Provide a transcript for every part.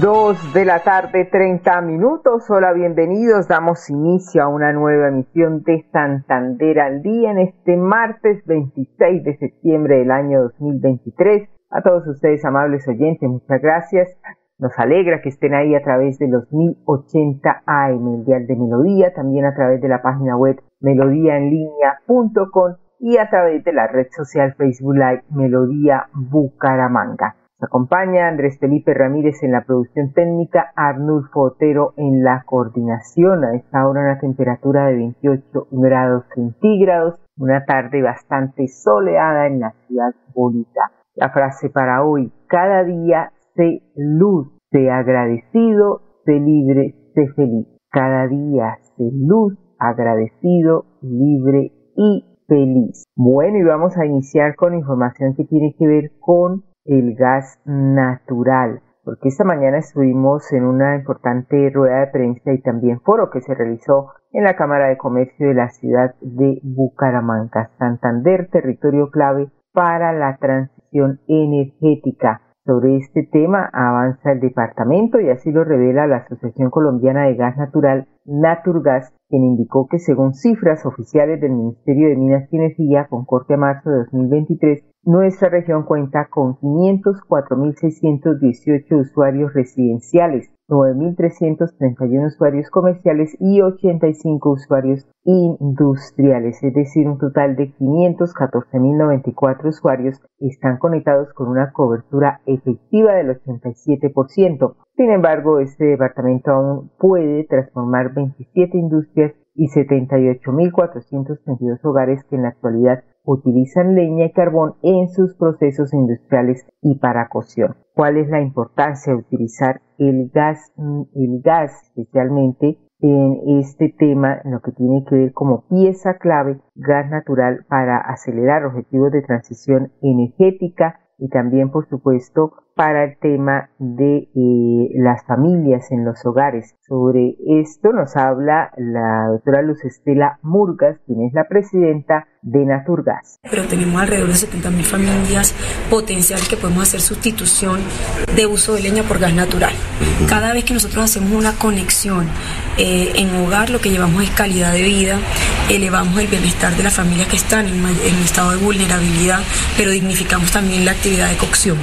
Dos de la tarde, 30 minutos. Hola, bienvenidos. Damos inicio a una nueva emisión de Santander al día en este martes 26 de septiembre del año 2023. A todos ustedes, amables oyentes, muchas gracias. Nos alegra que estén ahí a través de los 1080 AM, el Dial de Melodía, también a través de la página web melodíaenlínea.com y a través de la red social Facebook Live Melodía Bucaramanga acompaña Andrés Felipe Ramírez en la producción técnica, Arnulfo Otero en la coordinación. A esta hora una temperatura de 28 grados centígrados, una tarde bastante soleada en la ciudad bonita. La frase para hoy, cada día sé luz, sé agradecido, sé libre, sé feliz. Cada día sé luz, agradecido, libre y feliz. Bueno, y vamos a iniciar con información que tiene que ver con el gas natural, porque esta mañana estuvimos en una importante rueda de prensa y también foro que se realizó en la Cámara de Comercio de la ciudad de Bucaramanga, Santander, territorio clave para la transición energética. Sobre este tema avanza el departamento y así lo revela la Asociación Colombiana de Gas Natural, Naturgas, quien indicó que según cifras oficiales del Ministerio de Minas y Energía con corte a marzo de 2023, nuestra región cuenta con 504.618 usuarios residenciales, 9.331 usuarios comerciales y 85 usuarios industriales, es decir, un total de 514.094 usuarios están conectados con una cobertura efectiva del 87%. Sin embargo, este departamento aún puede transformar 27 industrias y 78.432 hogares que en la actualidad utilizan leña y carbón en sus procesos industriales y para cocción. ¿Cuál es la importancia de utilizar el gas, el gas especialmente en este tema, en lo que tiene que ver como pieza clave, gas natural para acelerar objetivos de transición energética y también, por supuesto, para el tema de eh, las familias en los hogares. Sobre esto nos habla la doctora Luz Estela Murgas, quien es la presidenta de Naturgas. Pero tenemos alrededor de 70.000 familias potenciales que podemos hacer sustitución de uso de leña por gas natural. Cada vez que nosotros hacemos una conexión eh, en hogar, lo que llevamos es calidad de vida, elevamos el bienestar de las familias que están en, en estado de vulnerabilidad, pero dignificamos también la actividad de cocción.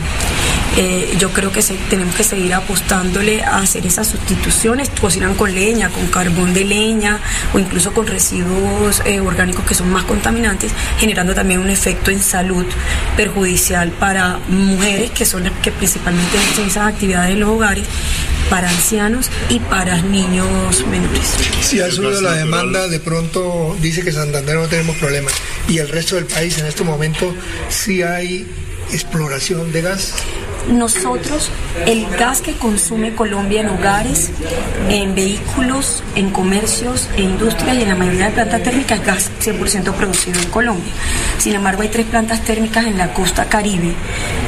Eh, yo creo que tenemos que seguir apostándole a hacer esas sustituciones, cocinan con leña, con carbón de leña o incluso con residuos eh, orgánicos que son más contaminantes, generando también un efecto en salud perjudicial para mujeres que son las que principalmente hacen esas actividades en los hogares, para ancianos y para niños menores. Si ha subido la demanda, de pronto dice que Santander no tenemos problemas. Y el resto del país en este momento sí hay exploración de gas nosotros el gas que consume Colombia en hogares, en vehículos, en comercios, en industrias y en la mayoría de plantas térmicas es gas 100% producido en Colombia. Sin embargo, hay tres plantas térmicas en la costa caribe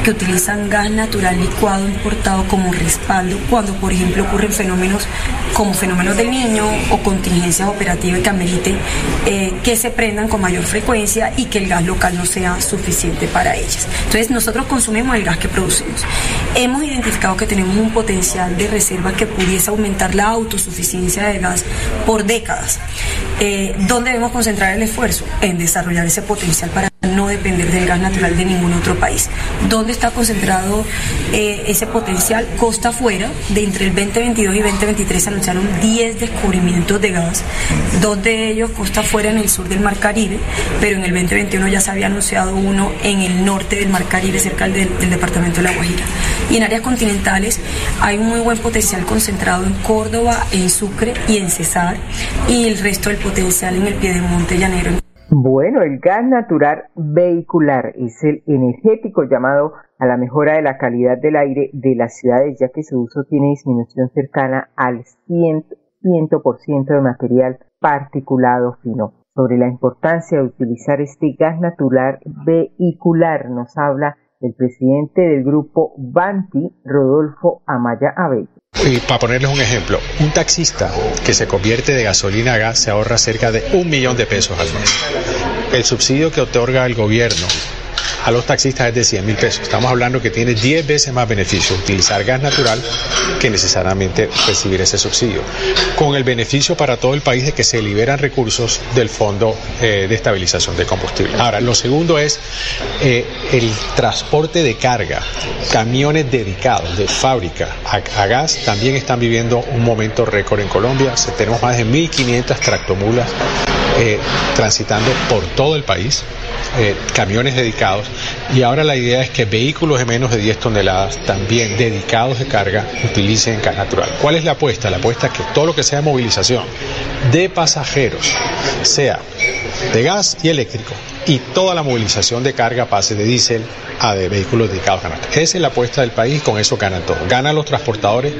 que utilizan gas natural licuado importado como respaldo cuando, por ejemplo, ocurren fenómenos como fenómenos del niño o contingencias operativas que ameriten eh, que se prendan con mayor frecuencia y que el gas local no sea suficiente para ellas. Entonces, nosotros consumimos el gas que producimos. Hemos identificado que tenemos un potencial de reserva que pudiese aumentar la autosuficiencia de gas por décadas. Eh, ¿Dónde debemos concentrar el esfuerzo? En desarrollar ese potencial para no depender del gas natural de ningún otro país. ¿Dónde está concentrado eh, ese potencial? Costa afuera, de entre el 2022 y 2023 se anunciaron 10 descubrimientos de gas, dos de ellos costa afuera en el sur del Mar Caribe, pero en el 2021 ya se había anunciado uno en el norte del Mar Caribe, cerca del, del departamento de La Guajira. Y en áreas continentales hay un muy buen potencial concentrado en Córdoba, en Sucre y en Cesar, y el resto del potencial en el Piedemonte Llanero Bueno, el gas natural vehicular es el energético llamado a la mejora de la calidad del aire de las ciudades, ya que su uso tiene disminución cercana al 100%, 100 de material particulado fino. Sobre la importancia de utilizar este gas natural vehicular nos habla el presidente del grupo Banti, Rodolfo Amaya Abel. Y para ponerles un ejemplo, un taxista que se convierte de gasolina a gas se ahorra cerca de un millón de pesos al mes. El subsidio que otorga el gobierno a los taxistas es de 100 mil pesos. Estamos hablando que tiene 10 veces más beneficio utilizar gas natural que necesariamente recibir ese subsidio. Con el beneficio para todo el país de que se liberan recursos del Fondo eh, de Estabilización de Combustible. Ahora, lo segundo es eh, el transporte de carga. Camiones dedicados de fábrica a, gas también están viviendo un momento récord en Colombia. Tenemos más de 1.500 tractomulas eh, transitando por todo el país. Eh, camiones dedicados y ahora la idea es que vehículos de menos de 10 toneladas también dedicados de carga utilicen gas natural. ¿Cuál es la apuesta? La apuesta es que todo lo que sea movilización de pasajeros sea de gas y eléctrico y toda la movilización de carga pase de diésel a de vehículos dedicados a gas natural. Esa es la apuesta del país, con eso ganan todos. Ganan los transportadores,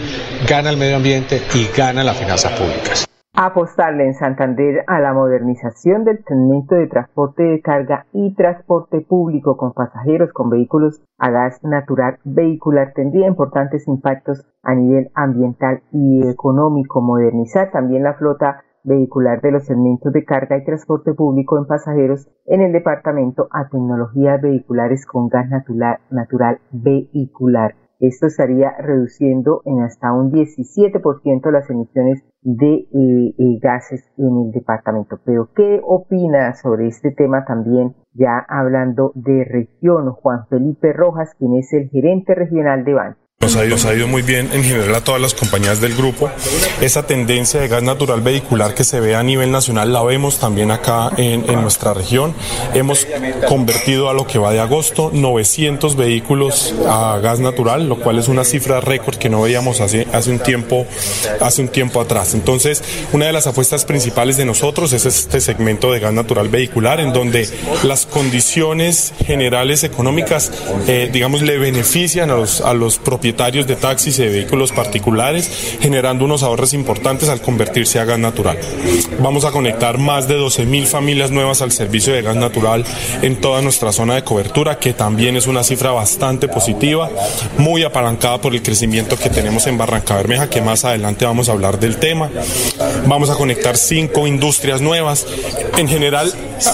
gana el medio ambiente y ganan las finanzas públicas apostarle en Santander a la modernización del segmento de transporte de carga y transporte público con pasajeros con vehículos a gas natural vehicular tendría importantes impactos a nivel ambiental y económico. Modernizar también la flota vehicular de los segmentos de carga y transporte público en pasajeros en el departamento a tecnologías vehiculares con gas natural, natural vehicular. Esto estaría reduciendo en hasta un 17% las emisiones de eh, eh, gases en el departamento. Pero, ¿qué opina sobre este tema también? Ya hablando de región, Juan Felipe Rojas, quien es el gerente regional de Ban. Nos ha, ido, muy bien en general a todas las compañías del grupo. Esa tendencia de gas natural vehicular que se ve a nivel nacional la vemos también acá en, nuestra región. Hemos convertido a lo que va de agosto 900 vehículos a gas natural, lo cual es una cifra récord que no veíamos hace, hace, un tiempo, hace un tiempo atrás. Entonces, una de las apuestas principales de nosotros es este segmento de gas natural vehicular, en donde las condiciones generales económicas, eh, digamos, le benefician a los, a los propietarios de taxis y de vehículos particulares, generando unos ahorros importantes al convertirse a gas natural. Vamos a conectar más de 12.000 familias nuevas al servicio de gas natural en toda nuestra zona de cobertura, que también es una cifra bastante positiva, muy apalancada por el crecimiento que tenemos en Barranca Bermeja, que más adelante vamos a hablar del tema. Vamos a conectar cinco industrias nuevas. En general,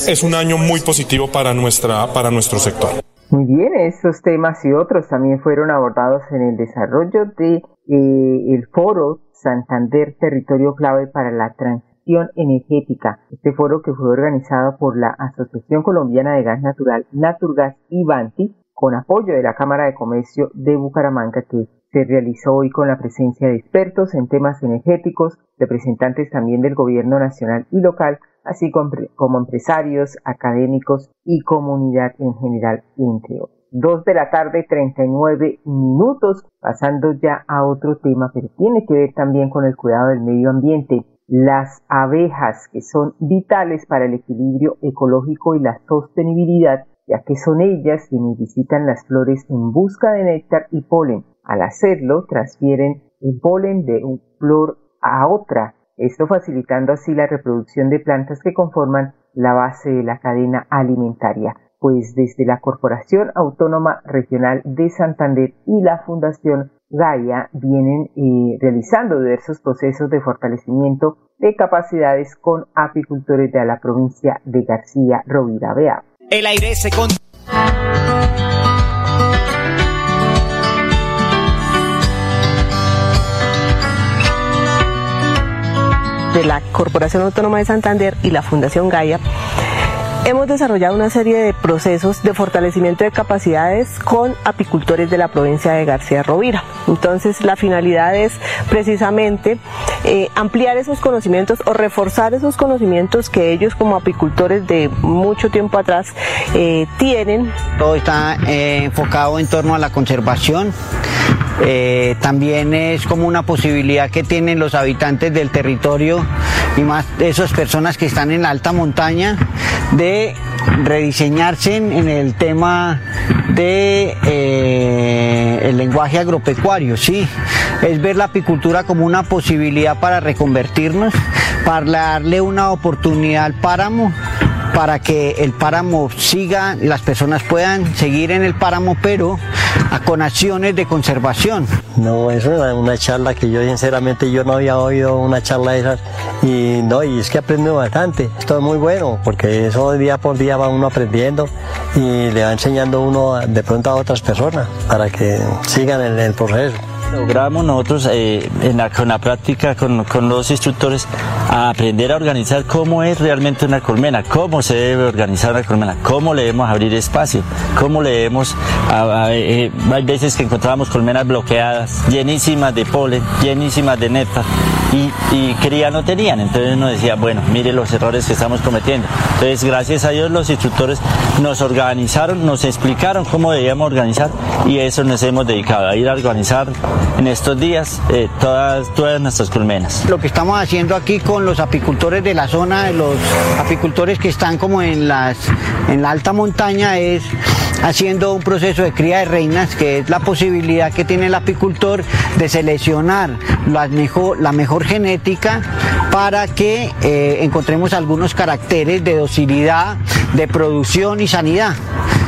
es un año muy positivo para, nuestra, para nuestro sector. Muy bien, estos temas y otros también fueron abordados en el desarrollo de eh, el foro Santander Territorio Clave para la Transición Energética. Este foro que fue organizado por la Asociación Colombiana de Gas Natural, Naturgas y Banti, con apoyo de la Cámara de Comercio de Bucaramanga, que se realizó hoy con la presencia de expertos en temas energéticos, representantes también del gobierno nacional y local, así como empresarios, académicos y comunidad en general, entre otros. Dos de la tarde, 39 minutos, pasando ya a otro tema, pero tiene que ver también con el cuidado del medio ambiente. Las abejas, que son vitales para el equilibrio ecológico y la sostenibilidad, ya que son ellas quienes visitan las flores en busca de néctar y polen. Al hacerlo, transfieren el polen de un flor a otra esto facilitando así la reproducción de plantas que conforman la base de la cadena alimentaria, pues desde la Corporación Autónoma Regional de Santander y la Fundación Gaia vienen eh, realizando diversos procesos de fortalecimiento de capacidades con apicultores de la provincia de García Rovira. Vea. El aire se de la Corporación Autónoma de Santander y la Fundación Gaia, hemos desarrollado una serie de procesos de fortalecimiento de capacidades con apicultores de la provincia de García Rovira. Entonces, la finalidad es precisamente eh, ampliar esos conocimientos o reforzar esos conocimientos que ellos como apicultores de mucho tiempo atrás eh, tienen. Todo está eh, enfocado en torno a la conservación. también es como una posibilidad que tienen los habitantes del territorio y más esas personas que están en la alta montaña rediseñarse en, el tema de el lenguaje agropecuario, sí, es ver la apicultura como una posibilidad para reconvertirnos, para darle una oportunidad al páramo para que el páramo siga, las personas puedan seguir en el páramo, pero con acciones de conservación. No, es una, charla que yo sinceramente yo no había oído una charla de esas y no, y es que aprendo bastante. Esto es muy bueno porque eso día por día va uno aprendiendo y le va enseñando uno de pronto a otras personas para que sigan en el proceso. Logramos nosotros eh, con la práctica con, con, los instructores a aprender a organizar cómo es realmente una colmena, cómo se debe organizar una colmena, cómo le debemos abrir espacio, cómo le debemos... Eh, hay veces que encontramos colmenas bloqueadas, llenísimas de polen, llenísimas de néctar y, y cría no tenían. Entonces nos decía, bueno, mire los errores que estamos cometiendo. Entonces gracias a Dios los instructores nos organizaron, nos explicaron cómo debíamos organizar y eso nos hemos dedicado a ir a organizar en estos días eh, todas, todas nuestras colmenas. Lo que estamos haciendo aquí con los apicultores de la zona, los apicultores que están como en, las, en la alta montaña, es haciendo un proceso de cría de reinas, que es la posibilidad que tiene el apicultor de seleccionar la mejor, la mejor genética para que eh, encontremos algunos caracteres de docilidad, de producción y sanidad.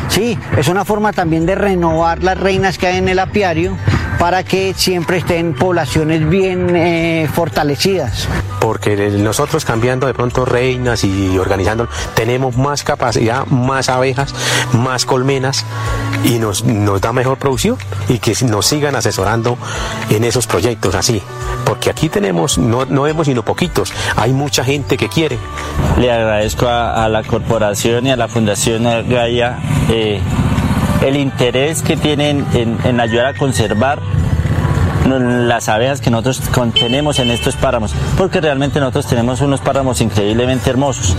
Sí, es una forma también de renovar las reinas que hay en el apiario para que siempre estén poblaciones bien eh, fortalecidas. Porque nosotros cambiando de pronto reinas y organizando, tenemos más capacidad, más abejas, más colmenas y nos, nos da mejor producción y que nos sigan asesorando en esos proyectos así. Porque aquí tenemos, no, no vemos sino poquitos, hay mucha gente que quiere. Le agradezco a, la corporación y a la Fundación Gaia. Eh, el interés que tienen en, ayudar a conservar las abejas que nosotros contenemos en estos páramos, porque realmente nosotros tenemos unos páramos increíblemente hermosos.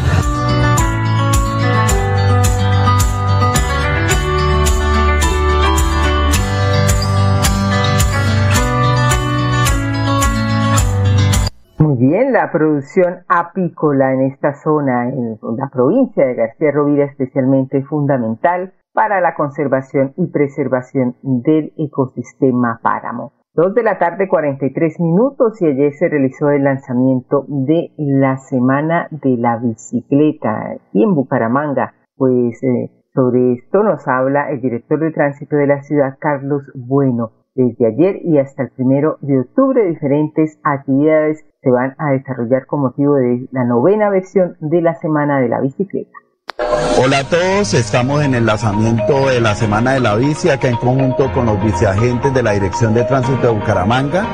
Muy bien, la producción apícola en esta zona, en la provincia de García Rovira, especialmente fundamental para la conservación y preservación del ecosistema páramo. Dos de la tarde 43 minutos y ayer se realizó el lanzamiento de la Semana de la Bicicleta aquí en Bucaramanga. Pues eh, sobre esto nos habla el director de tránsito de la ciudad, Carlos Bueno. Desde ayer y hasta el primero de octubre diferentes actividades se van a desarrollar con motivo de la novena versión de la Semana de la Bicicleta. Hola a todos, estamos en el lanzamiento de la Semana de la Bici acá en conjunto con los viceagentes de la Dirección de Tránsito de Bucaramanga.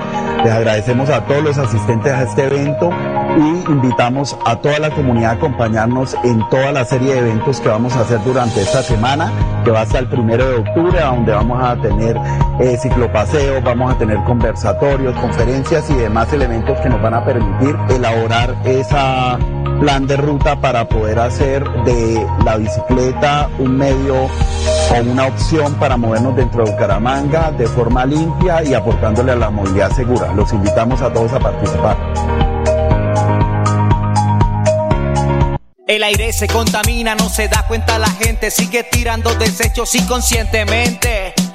Les agradecemos a todos los asistentes a este evento y invitamos a toda la comunidad a acompañarnos en toda la serie de eventos que vamos a hacer durante esta semana, que va hasta el primero de octubre, donde vamos a tener eh, ciclopaseos, vamos a tener conversatorios, conferencias y demás elementos que nos van a permitir elaborar esa plan de ruta para poder hacer de la bicicleta un medio o una opción para movernos dentro de Bucaramanga de forma limpia y aportándole a la movilidad segura. Los invitamos a todos a participar. El aire se contamina, no se da cuenta la gente, sigue tirando desechos inconscientemente.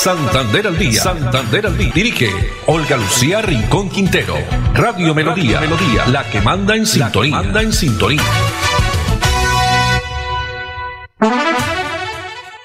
Santander al día. Santander al día. Dirige Olga Lucía Rincón Quintero. Radio Melodía. Melodía. La que manda en sintonía. Manda en sintonía.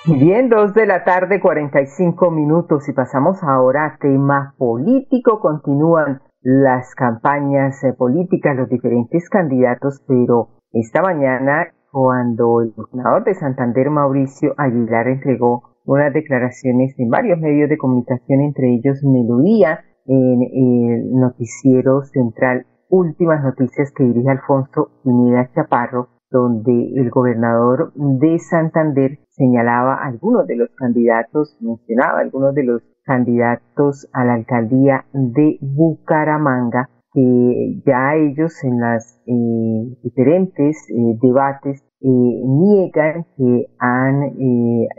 Bien, dos de la tarde, 45 minutos y pasamos ahora a tema político. Continúan las campañas eh, políticas, los diferentes candidatos, pero esta mañana cuando el gobernador de Santander, Mauricio Aguilar, entregó unas declaraciones en varios medios de comunicación, entre ellos Melodía, en el noticiero central Últimas Noticias que dirige Alfonso Pineda Chaparro, donde el gobernador de Santander señalaba algunos de los candidatos, mencionaba algunos de los candidatos a la alcaldía de Bucaramanga, que ya ellos en las eh, diferentes eh, debates eh, niegan que han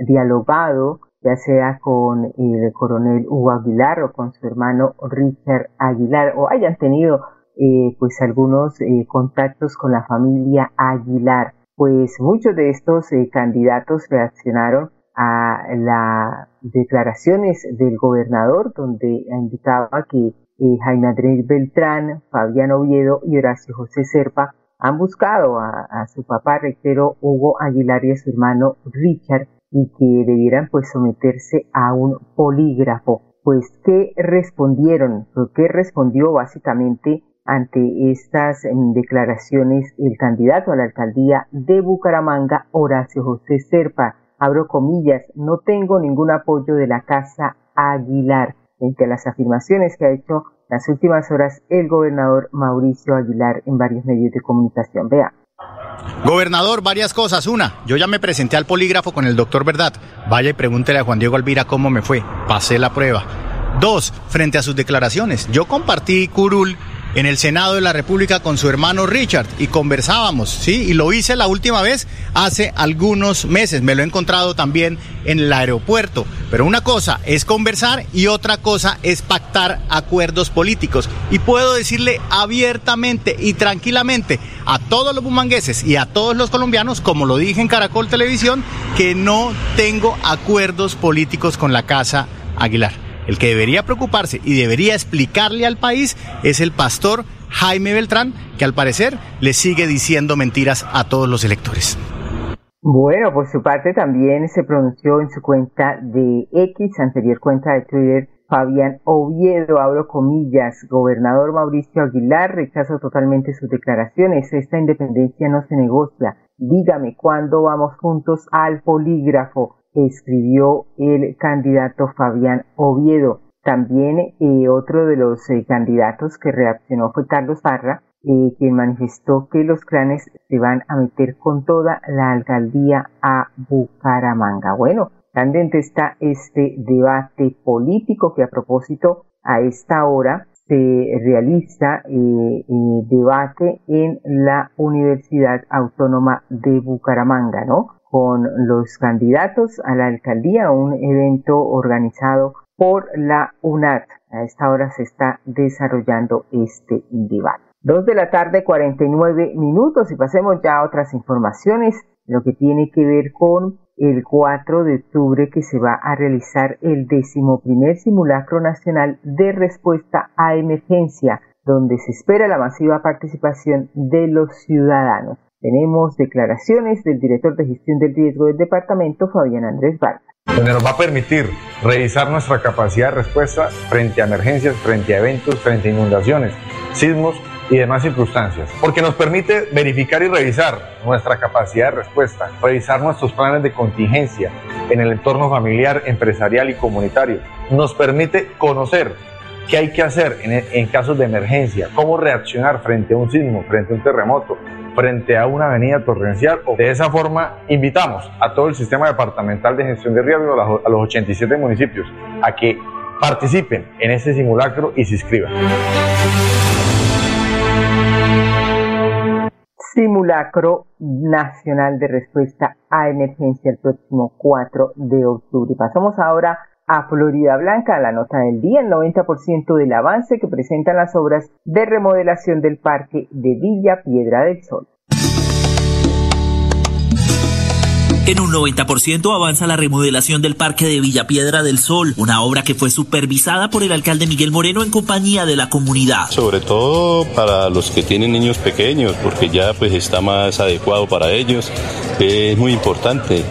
dialogado ya sea con el coronel Hugo Aguilar o con su hermano Richard Aguilar o hayan tenido pues algunos contactos con la familia Aguilar. Pues muchos de estos candidatos reaccionaron a las declaraciones del gobernador donde indicaba que Jaime Andrés Beltrán, Fabián Oviedo y Horacio José Serpa han buscado a, su papá, reitero, Hugo Aguilar y a su hermano Richard y que debieran pues someterse a un polígrafo. Pues, ¿qué respondieron? ¿Qué respondió básicamente ante estas em, declaraciones el candidato a la alcaldía de Bucaramanga, Horacio José Serpa? Abro comillas, no tengo ningún apoyo de la Casa Aguilar entre las afirmaciones que ha hecho las últimas horas el gobernador Mauricio Aguilar en varios medios de comunicación. Vea. Gobernador, varias cosas. Una, yo ya me presenté al polígrafo con el doctor Verdad. Vaya y pregúntele a Juan Diego Alvira cómo me fue. Pasé la prueba. Dos, frente a sus declaraciones, yo compartí curul en el Senado de la República con su hermano Richard y conversábamos, ¿sí? Y lo hice la última vez hace algunos meses. Me lo he encontrado también en el aeropuerto. Pero una cosa es conversar y otra cosa es pactar acuerdos políticos. Y puedo decirle abiertamente y tranquilamente a todos los bumangueses y a todos los colombianos, como lo dije en Caracol Televisión, que no tengo acuerdos políticos con la Casa Aguilar. El que debería preocuparse y debería explicarle al país es el pastor Jaime Beltrán, que al parecer le sigue diciendo mentiras a todos los electores. Bueno, por su parte también se pronunció en su cuenta de X, anterior cuenta de Twitter, Fabián Oviedo, abro comillas, gobernador Mauricio Aguilar, rechazo totalmente sus declaraciones, esta independencia no se negocia. Dígame cuándo vamos juntos al polígrafo escribió el candidato Fabián Oviedo. También eh, otro de los eh, candidatos que reaccionó fue Carlos Parra, eh, quien manifestó que los clanes se van a meter con toda la alcaldía a Bucaramanga. Bueno, candente está este debate político que a propósito a esta hora se realiza debate en la Universidad Autónoma de Bucaramanga, ¿no? Con los candidatos a la alcaldía, un evento organizado por la UNAD. A esta hora se está desarrollando este debate. Dos de la tarde, 49 minutos y pasemos ya a otras informaciones, lo que tiene que ver con el 4 de octubre que se va a realizar el decimoprimer simulacro nacional de respuesta a emergencia, donde se espera la masiva participación de los ciudadanos. Tenemos declaraciones del director de gestión del riesgo del departamento, Fabián Andrés Vargas. Nos va a permitir revisar nuestra capacidad de respuesta frente a emergencias, frente a eventos, frente a inundaciones, sismos y demás circunstancias. Porque nos permite verificar y revisar nuestra capacidad de respuesta, revisar nuestros planes de contingencia en el entorno familiar, empresarial y comunitario. Nos permite conocer qué hay que hacer en, casos de emergencia, cómo reaccionar frente a un sismo, frente a un terremoto, frente a una avenida torrencial. De esa forma, invitamos a todo el sistema departamental de gestión de riesgo, a los 87 municipios, a que participen en este simulacro y se inscriban. Simulacro Nacional de Respuesta a Emergencia el próximo 4 de octubre. Pasamos ahora a Florida Blanca, la nota del día, el 90% del avance que presentan las obras de remodelación del parque de Villa Piedra del Sol. En un 90% avanza la remodelación del Parque de Villa Piedra del Sol, una obra que fue supervisada por el alcalde Miguel Moreno en compañía de la comunidad. Sobre todo para los que tienen niños pequeños, porque ya pues está más adecuado para ellos. Es muy importante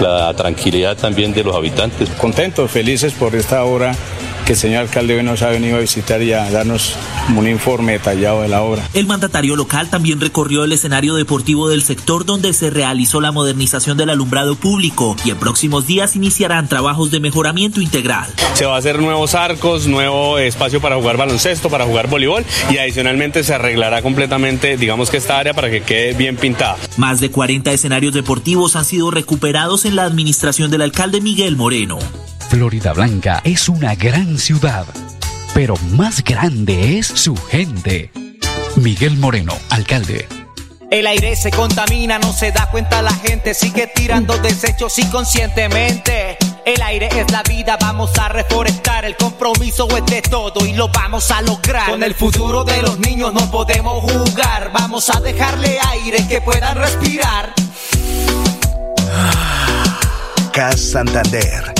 la tranquilidad también de los habitantes. Contentos, felices por esta obra que el señor alcalde hoy nos ha venido a visitar y a darnos un informe detallado de la obra. El mandatario local también recorrió el escenario deportivo del sector donde se realizó la modernización del alumbrado público y en próximos días iniciarán trabajos de mejoramiento integral. Se va a hacer nuevos arcos, nuevo espacio para jugar baloncesto, para jugar voleibol y adicionalmente se arreglará completamente, digamos que esta área para que quede bien pintada. Más de 40 escenarios deportivos han sido recuperados en la administración del alcalde Miguel Moreno. Florida Blanca es una gran ciudad, pero más grande es su gente. Miguel Moreno, alcalde. El aire se contamina, no se da cuenta la gente, sigue tirando desechos inconscientemente. El aire es la vida, vamos a reforestar, el compromiso es de todo y lo vamos a lograr. Con el futuro de los niños no podemos jugar, vamos a dejarle aire que puedan respirar. CAS Santander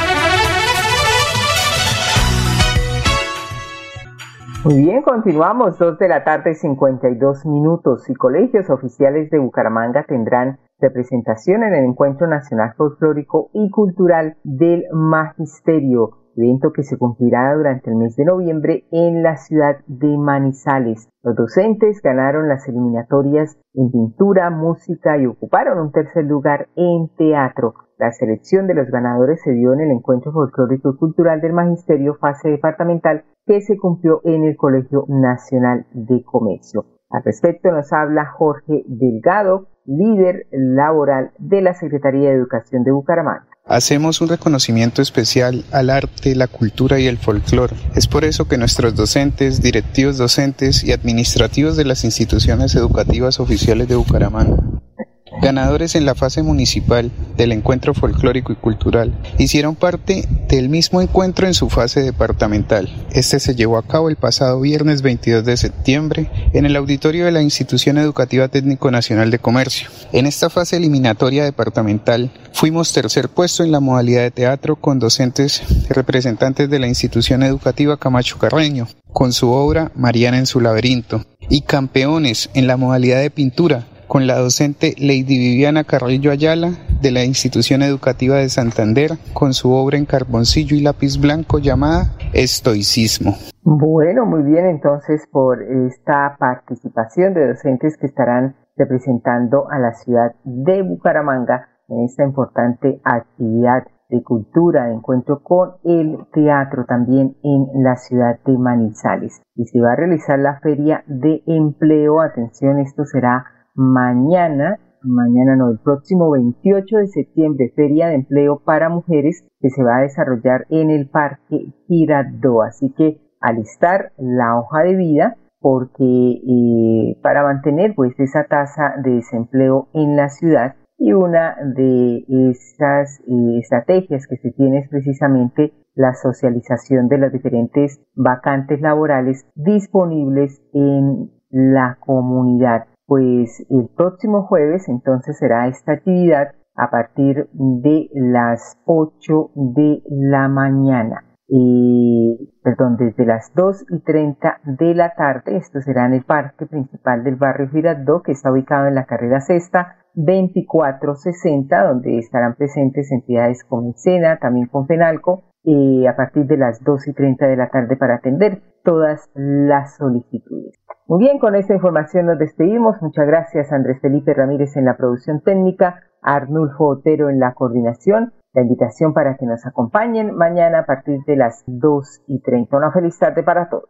Muy bien, continuamos. Dos de la tarde, 52 minutos. Y colegios oficiales de Bucaramanga tendrán representación en el Encuentro Nacional Folclórico y Cultural del Magisterio, evento que se cumplirá durante el mes de noviembre en la ciudad de Manizales. Los docentes ganaron las eliminatorias en pintura, música y ocuparon un tercer lugar en teatro. La selección de los ganadores se dio en el Encuentro Folclórico y Cultural del Magisterio Fase Departamental que se cumplió en el Colegio Nacional de Comercio. Al respecto nos habla Jorge Delgado, líder laboral de la Secretaría de Educación de Bucaramanga. Hacemos un reconocimiento especial al arte, la cultura y el folclore. Es por eso que nuestros docentes, directivos docentes y administrativos de las instituciones educativas oficiales de Bucaramanga ganadores en la fase municipal del encuentro folclórico y cultural, hicieron parte del mismo encuentro en su fase departamental. Este se llevó a cabo el pasado viernes 22 de septiembre en el auditorio de la Institución Educativa Técnico Nacional de Comercio. En esta fase eliminatoria departamental fuimos tercer puesto en la modalidad de teatro con docentes representantes de la institución educativa Camacho Carreño, con su obra Mariana en su laberinto, y campeones en la modalidad de pintura con la docente Lady Viviana Carrillo Ayala de la Institución Educativa de Santander con su obra en carboncillo y lápiz blanco llamada Estoicismo. Bueno, muy bien entonces por esta participación de docentes que estarán representando a la ciudad de Bucaramanga en esta importante actividad de cultura, de encuentro con el teatro también en la ciudad de Manizales. Y se va a realizar la feria de empleo. Atención, esto será mañana, mañana no, el próximo 28 de septiembre, Feria de Empleo para Mujeres que se va a desarrollar en el Parque Girardot. Así que alistar la hoja de vida porque eh, para mantener pues esa tasa de desempleo en la ciudad y una de esas eh, estrategias que se tiene es precisamente la socialización de las diferentes vacantes laborales disponibles en la comunidad pues el próximo jueves entonces será esta actividad a partir de las 8 de la mañana. perdón, desde las 2 y 30 de la tarde. Esto será en el parque principal del barrio Girardot, que está ubicado en la carrera sexta 2460, donde estarán presentes entidades como SENA, también con FENALCO, a partir de las 2 y 30 de la tarde para atender todas las solicitudes. Muy bien, con esta información nos despedimos. Muchas gracias Andrés Felipe Ramírez en la producción técnica, Arnulfo Otero en la coordinación. La invitación para que nos acompañen mañana a partir de las 2 y 30. Una feliz tarde para todos.